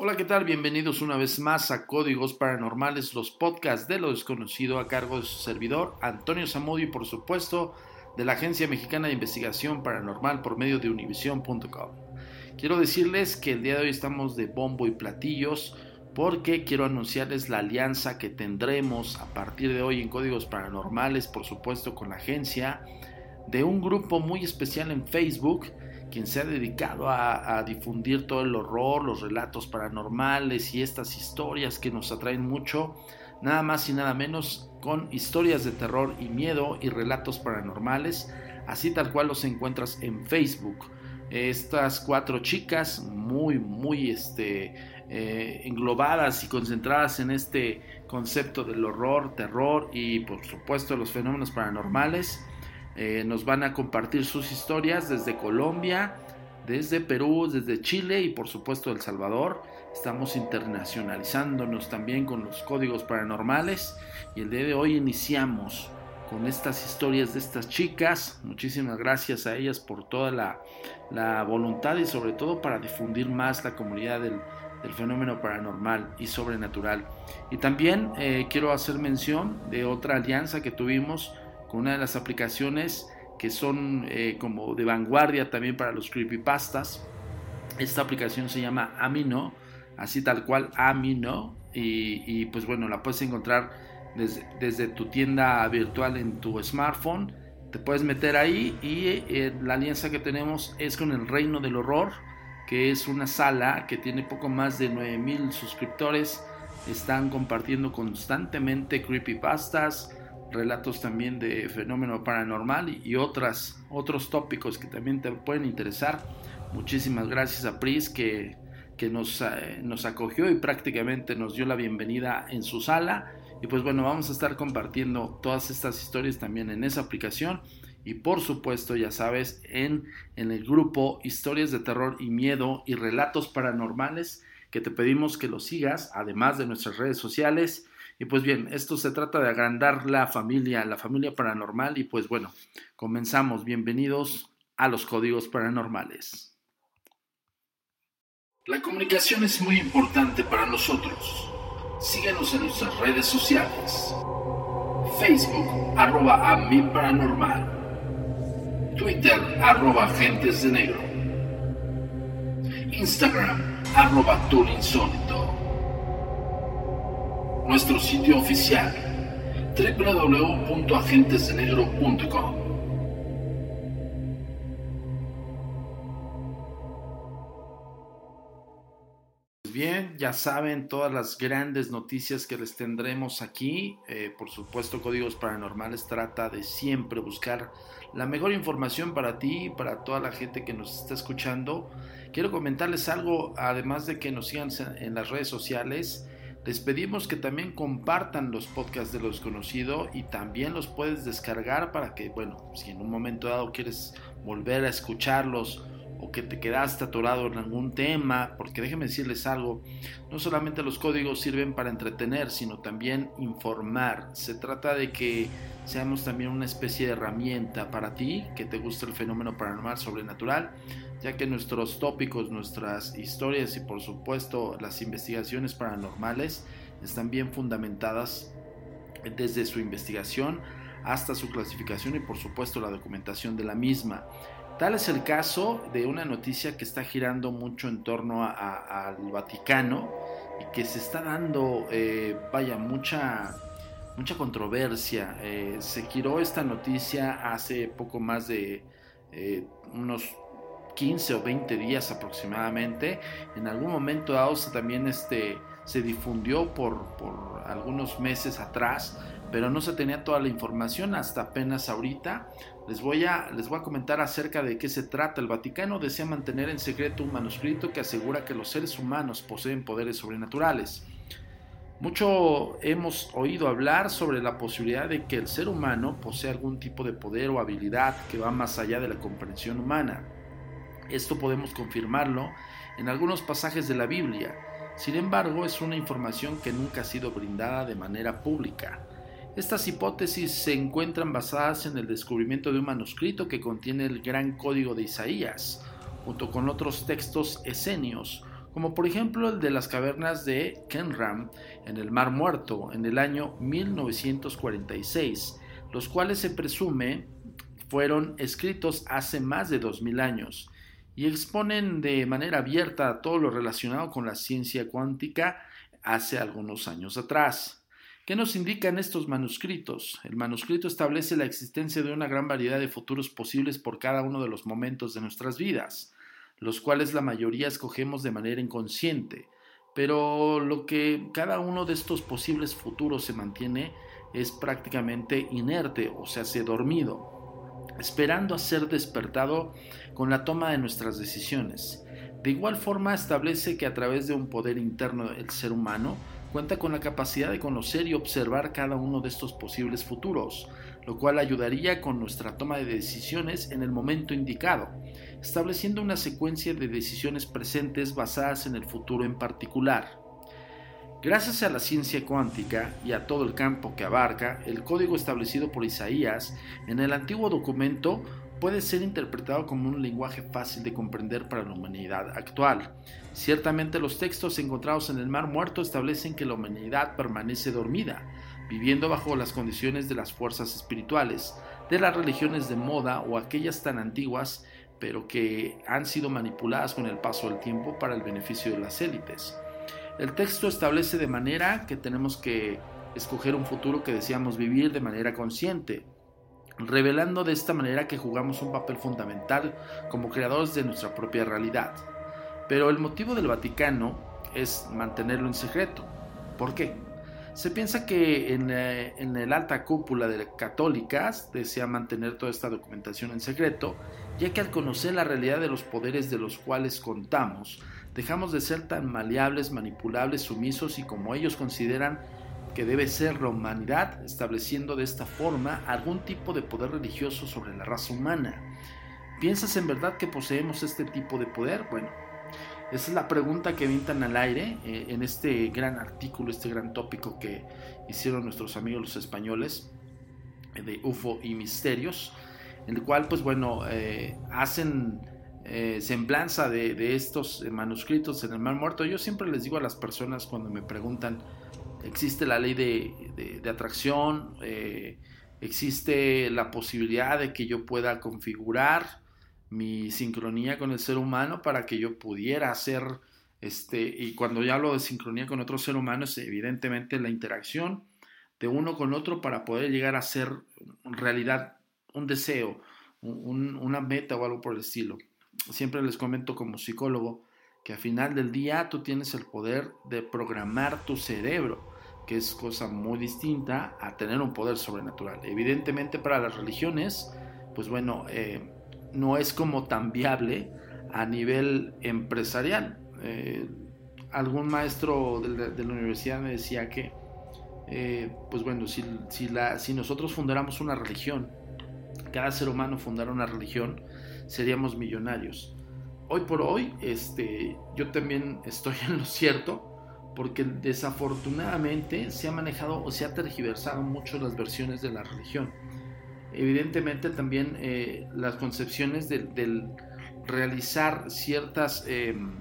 Hola, ¿qué tal? Bienvenidos una vez más a Códigos Paranormales, los podcasts de lo desconocido a cargo de su servidor, Antonio Zamudio, y por supuesto de la Agencia Mexicana de Investigación Paranormal por medio de univision.com. Quiero decirles que el día de hoy estamos de bombo y platillos porque quiero anunciarles la alianza que tendremos a partir de hoy en Códigos Paranormales, por supuesto con la agencia, de un grupo muy especial en Facebook quien se ha dedicado a, difundir todo el horror, los relatos paranormales y estas historias que nos atraen mucho, nada más y nada menos con historias de terror y miedo y relatos paranormales, así tal cual los encuentras en Facebook. Estas cuatro chicas muy, muy este, eh, englobadas y concentradas en este concepto del horror, terror y por supuesto los fenómenos paranormales. Eh, nos van a compartir sus historias desde Colombia, desde Perú, desde Chile y por supuesto El Salvador. Estamos internacionalizándonos también con los códigos paranormales y el día de hoy iniciamos con estas historias de estas chicas. Muchísimas gracias a ellas por toda la, voluntad y sobre todo para difundir más la comunidad del, del fenómeno paranormal y sobrenatural. Y también eh, quiero hacer mención de otra alianza que tuvimos con una de las aplicaciones que son eh, como de vanguardia también para los creepypastas. Esta aplicación se llama Amino, así tal cual Amino, y, y pues bueno, la puedes encontrar desde, tu tienda virtual en tu smartphone. Te puedes meter ahí y eh, la alianza que tenemos es con el Reino del Horror, que es una sala que tiene poco más de 9000 suscriptores. Están compartiendo constantemente creepypastas, relatos también de fenómeno paranormal y otras, otros tópicos que también te pueden interesar. Muchísimas gracias a Pris que, que nos, eh, nos acogió y prácticamente nos dio la bienvenida en su sala. Y pues bueno, vamos a estar compartiendo todas estas historias también en esa aplicación. Y por supuesto, ya sabes, en, en el grupo Historias de Terror y Miedo y Relatos Paranormales, que te pedimos que lo sigas, además de nuestras redes sociales. Y pues bien, esto se trata de agrandar la familia, la familia paranormal. Y pues bueno, comenzamos. Bienvenidos a los códigos paranormales. La comunicación es muy importante para nosotros. Síguenos en nuestras redes sociales. Facebook, arroba a paranormal. Twitter, arroba agentes de negro. Instagram, arroba insólito. Nuestro sitio oficial, www.agentesdenegro.com. Bien, ya saben todas las grandes noticias que les tendremos aquí. Eh, por supuesto, Códigos Paranormales trata de siempre buscar la mejor información para ti y para toda la gente que nos está escuchando. Quiero comentarles algo, además de que nos sigan en las redes sociales. Les pedimos que también compartan los podcasts de los desconocido y también los puedes descargar para que, bueno, si en un momento dado quieres volver a escucharlos o que te quedaste atorado en algún tema, porque déjenme decirles algo, no solamente los códigos sirven para entretener, sino también informar. Se trata de que seamos también una especie de herramienta para ti, que te gusta el fenómeno paranormal sobrenatural, ya que nuestros tópicos, nuestras historias y por supuesto las investigaciones paranormales están bien fundamentadas desde su investigación hasta su clasificación y por supuesto la documentación de la misma. Tal es el caso de una noticia que está girando mucho en torno al Vaticano y que se está dando, eh, vaya, mucha, mucha controversia. Eh, se giró esta noticia hace poco más de eh, unos 15 o 20 días aproximadamente. En algún momento dado también este, se difundió por, por algunos meses atrás, pero no se tenía toda la información hasta apenas ahorita les voy, a, les voy a comentar acerca de qué se trata. El Vaticano desea mantener en secreto un manuscrito que asegura que los seres humanos poseen poderes sobrenaturales. Mucho hemos oído hablar sobre la posibilidad de que el ser humano posea algún tipo de poder o habilidad que va más allá de la comprensión humana. Esto podemos confirmarlo en algunos pasajes de la Biblia. Sin embargo, es una información que nunca ha sido brindada de manera pública. Estas hipótesis se encuentran basadas en el descubrimiento de un manuscrito que contiene el gran código de Isaías, junto con otros textos esenios, como por ejemplo el de las cavernas de Kenram en el Mar Muerto en el año 1946, los cuales se presume fueron escritos hace más de 2000 años y exponen de manera abierta todo lo relacionado con la ciencia cuántica hace algunos años atrás. ¿Qué nos indican estos manuscritos? El manuscrito establece la existencia de una gran variedad de futuros posibles por cada uno de los momentos de nuestras vidas, los cuales la mayoría escogemos de manera inconsciente, pero lo que cada uno de estos posibles futuros se mantiene es prácticamente inerte, o se dormido, esperando a ser despertado con la toma de nuestras decisiones. De igual forma establece que a través de un poder interno del ser humano, cuenta con la capacidad de conocer y observar cada uno de estos posibles futuros, lo cual ayudaría con nuestra toma de decisiones en el momento indicado, estableciendo una secuencia de decisiones presentes basadas en el futuro en particular. Gracias a la ciencia cuántica y a todo el campo que abarca, el código establecido por Isaías en el antiguo documento puede ser interpretado como un lenguaje fácil de comprender para la humanidad actual. Ciertamente los textos encontrados en el Mar Muerto establecen que la humanidad permanece dormida, viviendo bajo las condiciones de las fuerzas espirituales, de las religiones de moda o aquellas tan antiguas, pero que han sido manipuladas con el paso del tiempo para el beneficio de las élites. El texto establece de manera que tenemos que escoger un futuro que deseamos vivir de manera consciente, revelando de esta manera que jugamos un papel fundamental como creadores de nuestra propia realidad. Pero el motivo del Vaticano es mantenerlo en secreto. ¿Por qué? Se piensa que en, eh, el alta cúpula de católicas desea mantener toda esta documentación en secreto, ya que al conocer la realidad de los poderes de los cuales contamos, dejamos de ser tan maleables, manipulables, sumisos y como ellos consideran que debe ser la humanidad, estableciendo de esta forma algún tipo de poder religioso sobre la raza humana. ¿Piensas en verdad que poseemos este tipo de poder? Bueno, esa es la pregunta que vintan al aire eh, en este gran artículo, este gran tópico que hicieron nuestros amigos los españoles eh, de UFO y misterios, en el cual, pues bueno, eh, hacen eh, semblanza de, estos manuscritos en el Mar Muerto. Yo siempre les digo a las personas cuando me preguntan, ¿existe la ley de, atracción? Eh, ¿Existe la posibilidad de que yo pueda configurar mi sincronía con el ser humano para que yo pudiera hacer, este, y cuando ya hablo de sincronía con otro ser humano, es evidentemente la interacción de uno con otro para poder llegar a ser realidad un deseo, una meta o algo por el estilo siempre les comento como psicólogo que al final del día tú tienes el poder de programar tu cerebro, que es cosa muy distinta a tener un poder sobrenatural. Evidentemente para las religiones, pues bueno, eh, no es como tan viable a nivel empresarial. Eh, algún maestro de la, universidad me decía que, eh, pues bueno, si, si nosotros fundáramos una religión, cada ser humano fundara una religión, seríamos millonarios. Hoy por hoy, este, yo también estoy en lo cierto, porque desafortunadamente se ha manejado o se ha tergiversado mucho las versiones de la religión. Evidentemente también eh, las concepciones del, realizar ciertas, em,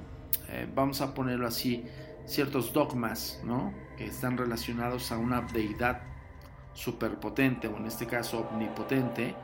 eh, vamos a ponerlo así, ciertos dogmas, ¿no? Que están relacionados a una deidad superpotente, o en este caso omnipotente,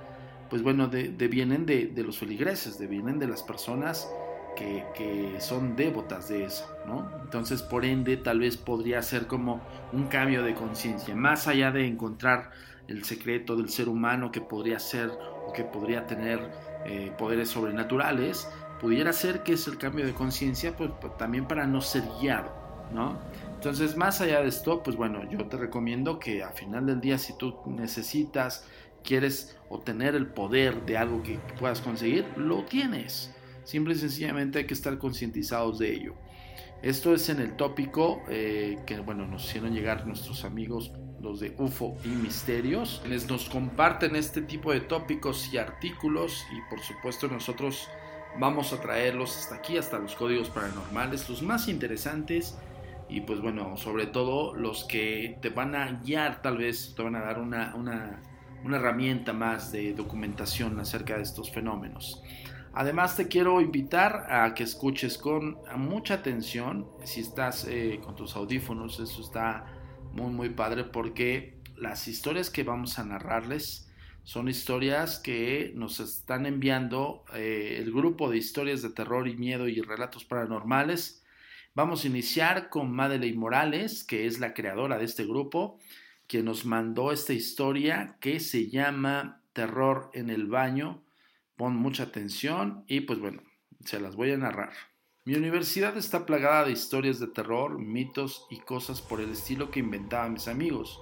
pues bueno, de, vienen de, los feligreses, de, vienen de las personas que, son devotas de eso, ¿no? Entonces, por ende, tal vez podría ser como un cambio de conciencia, más allá de encontrar el secreto del ser humano que podría ser o que podría tener eh, poderes sobrenaturales, pudiera ser que es el cambio de conciencia, pues, pues, también para no ser guiado, ¿no? Entonces, más allá de esto, pues bueno, yo te recomiendo que al final del día, si tú necesitas quieres obtener el poder de algo que puedas conseguir, lo tienes. Simple y sencillamente hay que estar concientizados de ello. Esto es en el tópico eh, que bueno, nos hicieron llegar nuestros amigos, los de UFO y Misterios. Les nos comparten este tipo de tópicos y artículos y por supuesto nosotros vamos a traerlos hasta aquí, hasta los códigos paranormales, los más interesantes y pues bueno, sobre todo los que te van a guiar tal vez, te van a dar una, una una herramienta más de documentación acerca de estos fenómenos. Además te quiero invitar a que escuches con mucha atención, si estás eh, con tus audífonos, eso está muy muy padre porque las historias que vamos a narrarles son historias que nos están enviando eh, el grupo de historias de terror y miedo y relatos paranormales. Vamos a iniciar con Madeleine Morales, que es la creadora de este grupo que nos mandó esta historia que se llama Terror en el baño. Pon mucha atención y pues bueno, se las voy a narrar. Mi universidad está plagada de historias de terror, mitos y cosas por el estilo que inventaban mis amigos,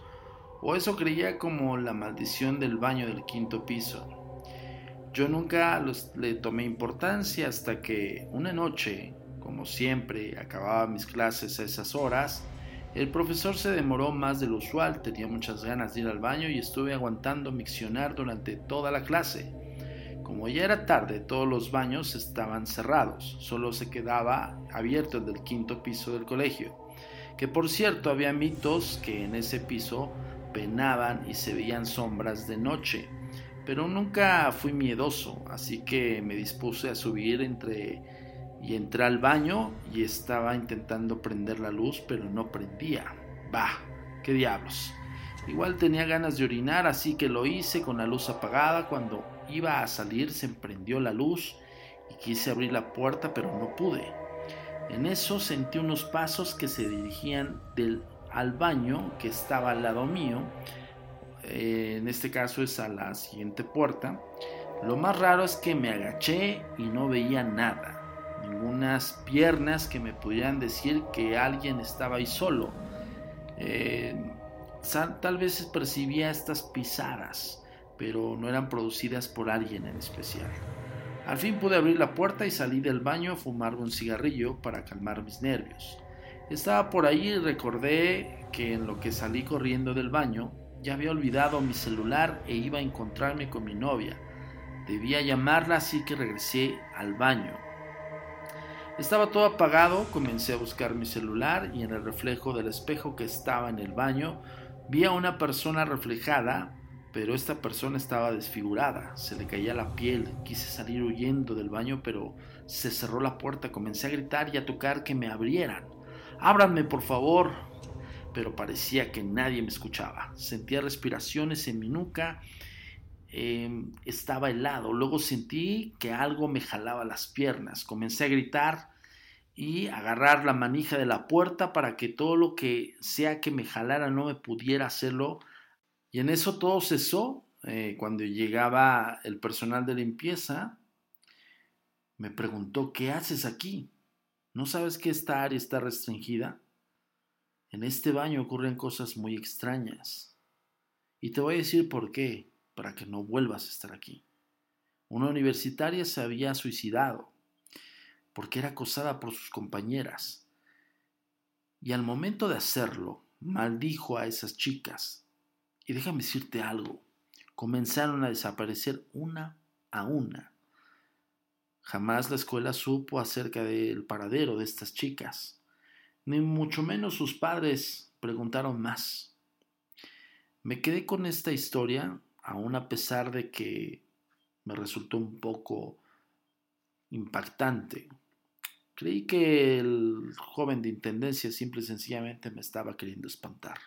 o eso creía como la maldición del baño del quinto piso. Yo nunca le tomé importancia hasta que una noche, como siempre, acababa mis clases a esas horas el profesor se demoró más de lo usual, tenía muchas ganas de ir al baño y estuve aguantando miccionar durante toda la clase. Como ya era tarde, todos los baños estaban cerrados, solo se quedaba abierto el del quinto piso del colegio. Que por cierto había mitos que en ese piso penaban y se veían sombras de noche, pero nunca fui miedoso, así que me dispuse a subir entre y entré al baño y estaba intentando prender la luz, pero no prendía. Bah, qué diablos. Igual tenía ganas de orinar, así que lo hice con la luz apagada. Cuando iba a salir se emprendió la luz y quise abrir la puerta, pero no pude. En eso sentí unos pasos que se dirigían del, al baño que estaba al lado mío. Eh, en este caso es a la siguiente puerta. Lo más raro es que me agaché y no veía nada ningunas piernas que me pudieran decir que alguien estaba ahí solo. Eh, tal vez percibía estas pisadas, pero no eran producidas por alguien en especial. Al fin pude abrir la puerta y salí del baño a fumar un cigarrillo para calmar mis nervios. Estaba por ahí y recordé que en lo que salí corriendo del baño ya había olvidado mi celular e iba a encontrarme con mi novia. Debía llamarla así que regresé al baño. Estaba todo apagado, comencé a buscar mi celular y en el reflejo del espejo que estaba en el baño vi a una persona reflejada, pero esta persona estaba desfigurada, se le caía la piel, quise salir huyendo del baño, pero se cerró la puerta, comencé a gritar y a tocar que me abrieran. Ábranme, por favor. Pero parecía que nadie me escuchaba. Sentía respiraciones en mi nuca, em, estaba helado, luego sentí que algo me jalaba las piernas, comencé a gritar y agarrar la manija de la puerta para que todo lo que sea que me jalara no me pudiera hacerlo y en eso todo cesó. Eh, cuando llegaba el personal de limpieza, me preguntó, ¿qué haces aquí? ¿No sabes que esta área está restringida? En este baño ocurren cosas muy extrañas. Y te voy a decir por qué, para que no vuelvas a estar aquí. Una universitaria se había suicidado porque era acosada por sus compañeras. Y al momento de hacerlo, maldijo a esas chicas y déjame decirte algo, comenzaron a desaparecer una a una. Jamás la escuela supo acerca del paradero de estas chicas, ni mucho menos sus padres preguntaron más. Me quedé con esta historia, aun a pesar de que me resultó un poco impactante. Creí que el joven de intendencia simple y sencillamente me estaba queriendo espantar.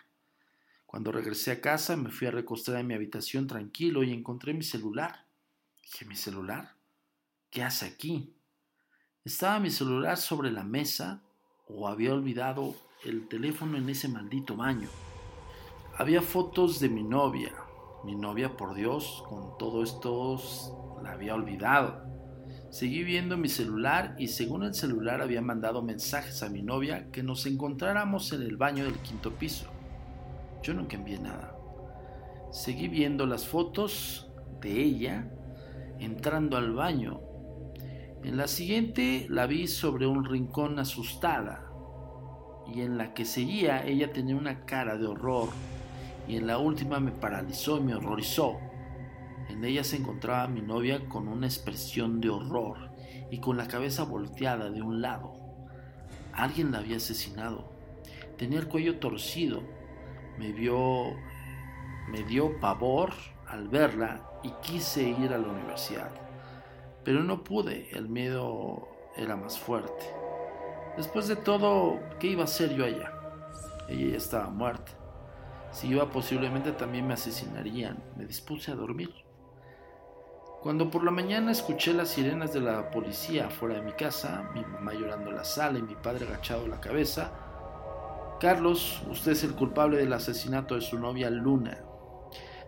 Cuando regresé a casa me fui a recostar en mi habitación tranquilo y encontré mi celular. Dije, ¿mi celular? ¿Qué hace aquí? ¿Estaba mi celular sobre la mesa o había olvidado el teléfono en ese maldito baño? Había fotos de mi novia. Mi novia, por Dios, con todo esto la había olvidado. Seguí viendo mi celular y según el celular había mandado mensajes a mi novia que nos encontráramos en el baño del quinto piso. Yo nunca envié nada. Seguí viendo las fotos de ella entrando al baño. En la siguiente la vi sobre un rincón asustada y en la que seguía ella tenía una cara de horror y en la última me paralizó y me horrorizó. En ella se encontraba mi novia con una expresión de horror y con la cabeza volteada de un lado. Alguien la había asesinado. Tenía el cuello torcido me vio, me dio pavor al verla y quise ir a la universidad. Pero no pude, el miedo era más fuerte. Después de todo, ¿qué iba a hacer yo allá? Ella ya estaba muerta. Si iba posiblemente también me asesinarían. Me dispuse a dormir. Cuando por la mañana escuché las sirenas de la policía fuera de mi casa, mi mamá llorando en la sala y mi padre agachado la cabeza, Carlos, usted es el culpable del asesinato de su novia Luna.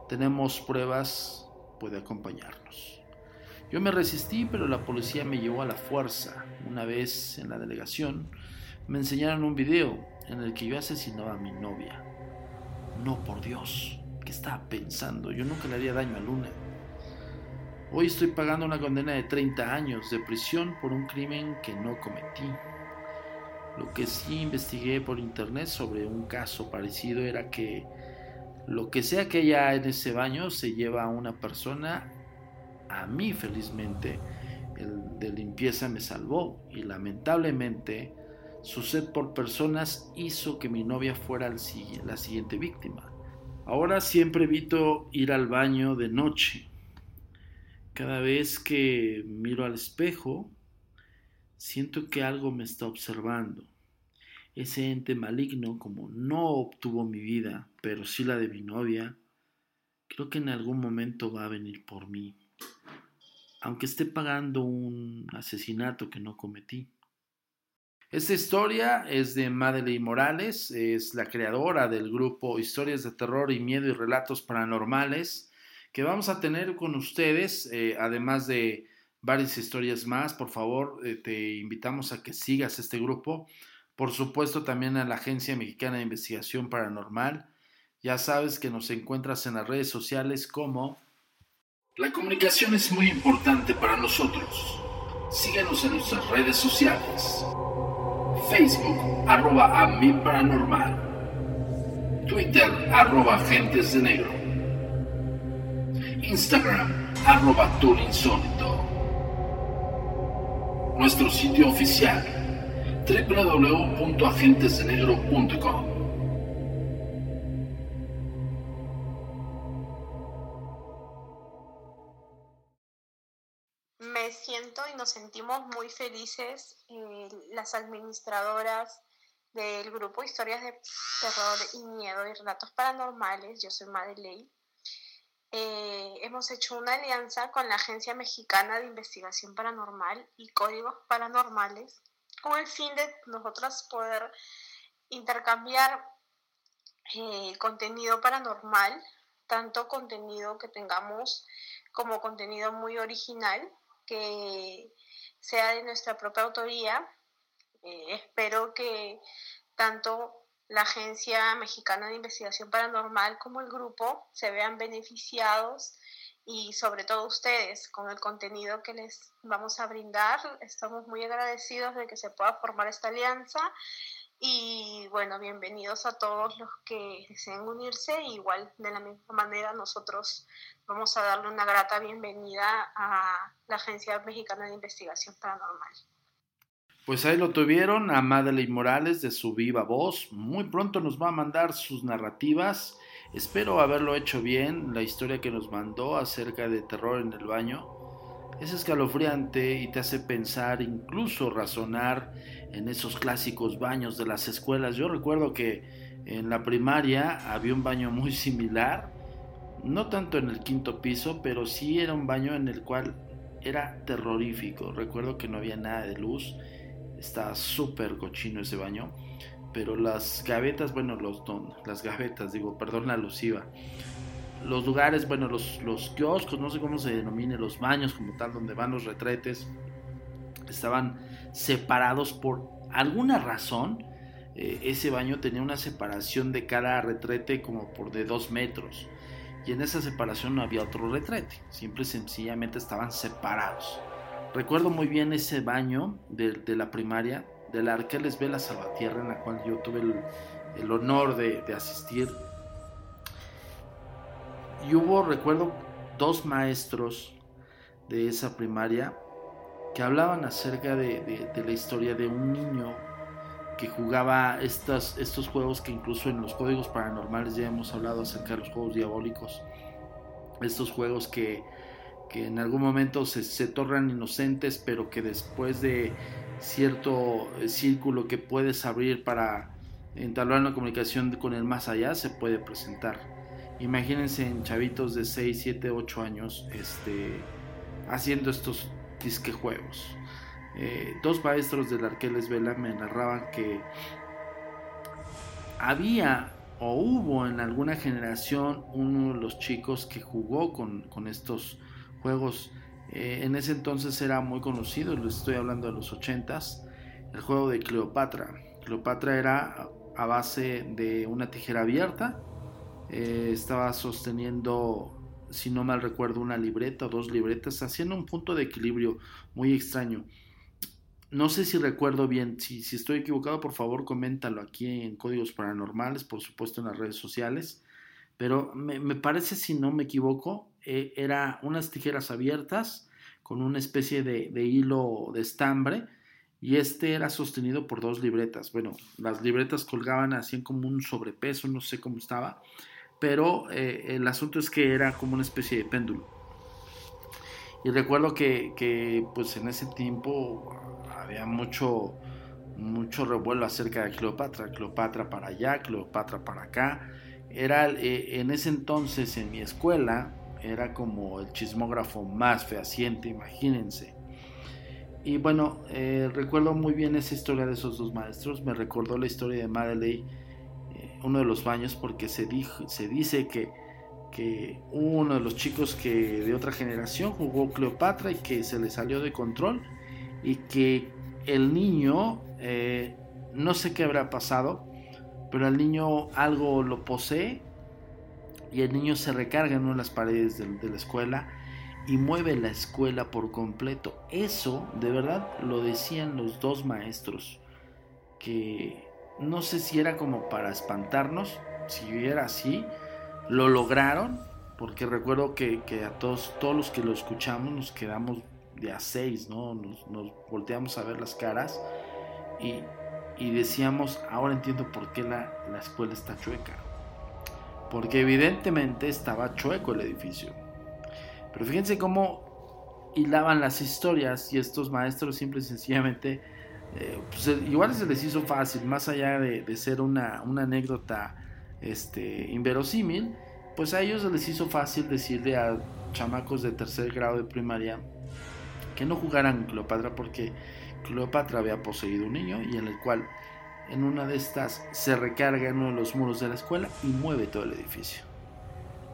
Tenemos pruebas, puede acompañarnos. Yo me resistí, pero la policía me llevó a la fuerza. Una vez en la delegación, me enseñaron un video en el que yo asesinaba a mi novia. No, por Dios, ¿qué estaba pensando? Yo nunca le haría daño a Luna. Hoy estoy pagando una condena de 30 años de prisión por un crimen que no cometí. Lo que sí investigué por internet sobre un caso parecido era que lo que sea que haya en ese baño se lleva a una persona. A mí felizmente el de limpieza me salvó y lamentablemente su sed por personas hizo que mi novia fuera la siguiente víctima. Ahora siempre evito ir al baño de noche. Cada vez que miro al espejo, Siento que algo me está observando. Ese ente maligno, como no obtuvo mi vida, pero sí la de mi novia, creo que en algún momento va a venir por mí, aunque esté pagando un asesinato que no cometí. Esta historia es de Madeleine Morales, es la creadora del grupo Historias de Terror y Miedo y Relatos Paranormales, que vamos a tener con ustedes, eh, además de varias historias más. Por favor, eh, te invitamos a que sigas este grupo. Por supuesto, también a la Agencia Mexicana de Investigación Paranormal. Ya sabes que nos encuentras en las redes sociales como... La comunicación es muy importante para nosotros. Síguenos en nuestras redes sociales. Facebook, arroba a mi paranormal. Twitter, arroba agentes de negro. Instagram, arroba insólito nuestro sitio oficial www.agentesdenegro.com. nos sentimos muy felices eh, las administradoras del grupo Historias de Terror y Miedo y Relatos Paranormales, yo soy Madeleine. Eh, hemos hecho una alianza con la Agencia Mexicana de Investigación Paranormal y Códigos Paranormales con el fin de nosotras poder intercambiar eh, contenido paranormal, tanto contenido que tengamos como contenido muy original, que sea de nuestra propia autoría. Eh, espero que tanto la Agencia Mexicana de Investigación Paranormal como el grupo se vean beneficiados y sobre todo ustedes con el contenido que les vamos a brindar. Estamos muy agradecidos de que se pueda formar esta alianza y bueno, bienvenidos a todos los que deseen unirse. Igual de la misma manera nosotros vamos a darle una grata bienvenida a la Agencia Mexicana de Investigación Paranormal. Pues ahí lo tuvieron a Madeleine Morales de su viva voz. Muy pronto nos va a mandar sus narrativas. Espero haberlo hecho bien. La historia que nos mandó acerca de terror en el baño es escalofriante y te hace pensar, incluso razonar en esos clásicos baños de las escuelas. Yo recuerdo que en la primaria había un baño muy similar, no tanto en el quinto piso, pero sí era un baño en el cual era terrorífico. Recuerdo que no había nada de luz Está súper cochino ese baño. Pero las gavetas, bueno, los las gavetas, digo, perdón la alusiva. Los lugares, bueno, los, los kioscos, no sé cómo se denomine, los baños como tal, donde van los retretes, estaban separados por alguna razón. Eh, ese baño tenía una separación de cada retrete como por de dos metros. Y en esa separación no había otro retrete. Simple y sencillamente estaban separados. Recuerdo muy bien ese baño de, la primaria de la Arqueles Vela Salvatierra, en la cual yo tuve el, honor de, asistir. Y hubo, recuerdo, dos maestros de esa primaria que hablaban acerca de, la historia de un niño que jugaba estos, estos juegos que incluso en los códigos paranormales ya hemos hablado acerca de los juegos diabólicos. Estos juegos que que en algún momento se, se tornan inocentes, pero que después de cierto eh, círculo que puedes abrir para entablar una comunicación con el más allá, se puede presentar. Imagínense en chavitos de 6, 7, 8 años este, haciendo estos disque juegos. Eh, dos maestros del Arqueles Vela me narraban que había o hubo en alguna generación uno de los chicos que jugó con, con estos juegos. Eh, en ese entonces era muy conocido, les estoy hablando de los 80s, el juego de Cleopatra. Cleopatra era a base de una tijera abierta, eh, estaba sosteniendo, si no mal recuerdo, una libreta o dos libretas, haciendo un punto de equilibrio muy extraño. No sé si recuerdo bien, si, si estoy equivocado, por favor coméntalo aquí en Códigos Paranormales, por supuesto en las redes sociales. Pero me, parece, si no me equivoco, eh, era unas tijeras abiertas con una especie de, hilo de estambre y este era sostenido por dos libretas. Bueno, las libretas colgaban así como un sobrepeso, no sé cómo estaba, pero eh, el asunto es que era como una especie de péndulo. Y recuerdo que, pues en ese tiempo había mucho, mucho revuelo acerca de Cleopatra, Cleopatra para allá, Cleopatra para acá. Era eh, en ese entonces en mi escuela, era como el chismógrafo más fehaciente, imagínense. Y bueno, eh, recuerdo muy bien esa historia de esos dos maestros, me recordó la historia de Madeleine, uno de los baños, porque se, dijo, se dice que, que uno de los chicos que de otra generación jugó Cleopatra y que se le salió de control y que el niño, eh, no sé qué habrá pasado, pero el niño algo lo posee y el niño se recarga en una las paredes de, la escuela y mueve la escuela por completo. Eso, de verdad, lo decían los dos maestros, que no sé si era como para espantarnos, si era así, lo lograron, porque recuerdo que, a todos, todos los que lo escuchamos nos quedamos de a seis, ¿no? Nos, volteamos a ver las caras y, decíamos, ahora entiendo por qué la, la escuela está chueca porque evidentemente estaba chueco el edificio. Pero fíjense cómo hilaban las historias y estos maestros simple y sencillamente, eh, pues, igual se les hizo fácil, más allá de, ser una, anécdota este, inverosímil, pues a ellos se les hizo fácil decirle a chamacos de tercer grado de primaria que no jugaran Cleopatra porque Cleopatra había poseído un niño y en el cual en una de estas se recarga en uno de los muros de la escuela y mueve todo el edificio.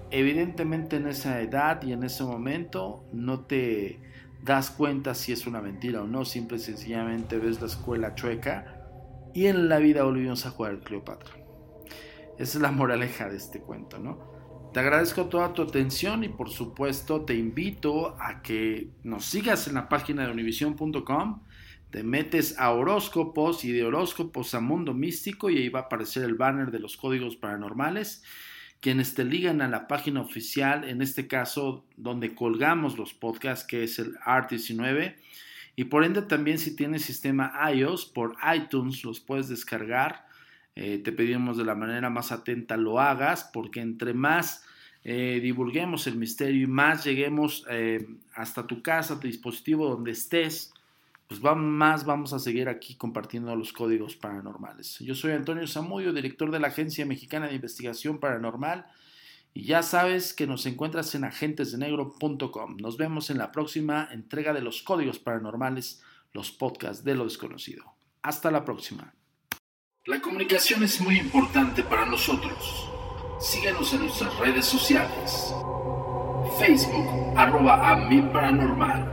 Evidentemente en esa edad y en ese momento no te das cuenta si es una mentira o no, simple y sencillamente ves la escuela chueca y en la vida volvimos a jugar Cleopatra. Esa es la moraleja de este cuento, ¿no? Te agradezco toda tu atención y por supuesto te invito a que nos sigas en la página de univision.com te metes a horóscopos y de horóscopos a mundo místico y ahí va a aparecer el banner de los códigos paranormales, quienes te ligan a la página oficial, en este caso donde colgamos los podcasts, que es el ART19. Y por ende también si tienes sistema iOS, por iTunes los puedes descargar. Eh, te pedimos de la manera más atenta lo hagas, porque entre más eh, divulguemos el misterio y más lleguemos eh, hasta tu casa, tu dispositivo, donde estés, pues más vamos a seguir aquí compartiendo los códigos paranormales. Yo soy Antonio Zamudio, director de la Agencia Mexicana de Investigación Paranormal, y ya sabes que nos encuentras en agentesdenegro.com. Nos vemos en la próxima entrega de los códigos paranormales, los podcasts de lo desconocido. Hasta la próxima. La comunicación es muy importante para nosotros. Síguenos en nuestras redes sociales. Facebook, arroba a paranormal